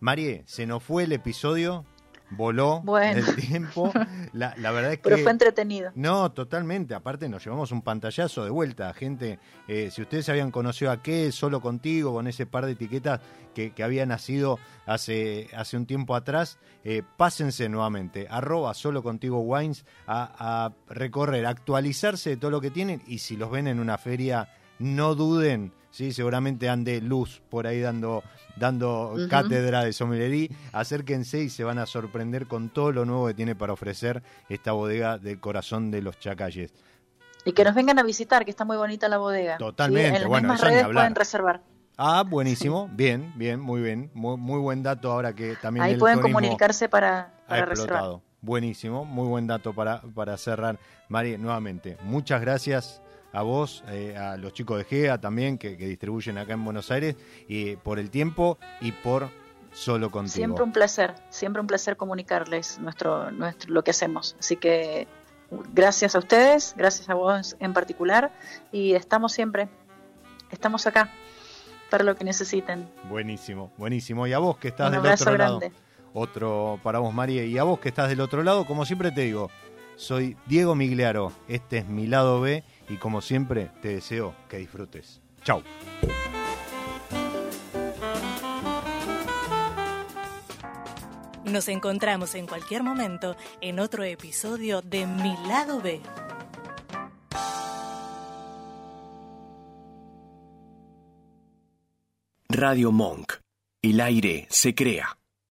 Marie, se nos fue el episodio, voló el tiempo. La, verdad es que. Pero fue entretenido. No, totalmente. Aparte, nos llevamos un pantallazo de vuelta. Gente, eh, si ustedes habían conocido a qué, solo contigo, con ese par de etiquetas que, había nacido hace, hace un tiempo atrás, eh, pásense nuevamente. Arroba solo contigo wines a, a recorrer, actualizarse de todo lo que tienen. Y si los ven en una feria, no duden ¿sí? seguramente ande luz por ahí dando, dando cátedra de sommelería. Acérquense y se van a sorprender con todo lo nuevo que tiene para ofrecer esta bodega del corazón de los Chacalles. Y que nos vengan a visitar, que está muy bonita la bodega. Totalmente, En bueno, mismas redes pueden reservar. Ah, buenísimo, bien, bien, muy bien, muy, muy buen dato ahora que también ahí pueden comunicarse para, para reservar. Buenísimo, muy buen dato para, para cerrar. Mari, nuevamente, muchas gracias a vos, eh, a los chicos de GEA también, que, distribuyen acá en Buenos Aires, y por el tiempo y por solo contigo. Siempre un placer, siempre un placer comunicarles nuestro, nuestro, lo que hacemos. Así que gracias a ustedes, gracias a vos en particular, y estamos siempre, estamos acá para lo que necesiten. Buenísimo, buenísimo. Y a vos que estás del otro lado. Otro para vos, María. Y a vos que estás del otro lado, como siempre te digo, soy Diego Migliaro. Este es mi lado B y como siempre te deseo que disfrutes. Chau. Nos encontramos en cualquier momento en otro episodio de Mi lado B. Radio Monk. El aire se crea.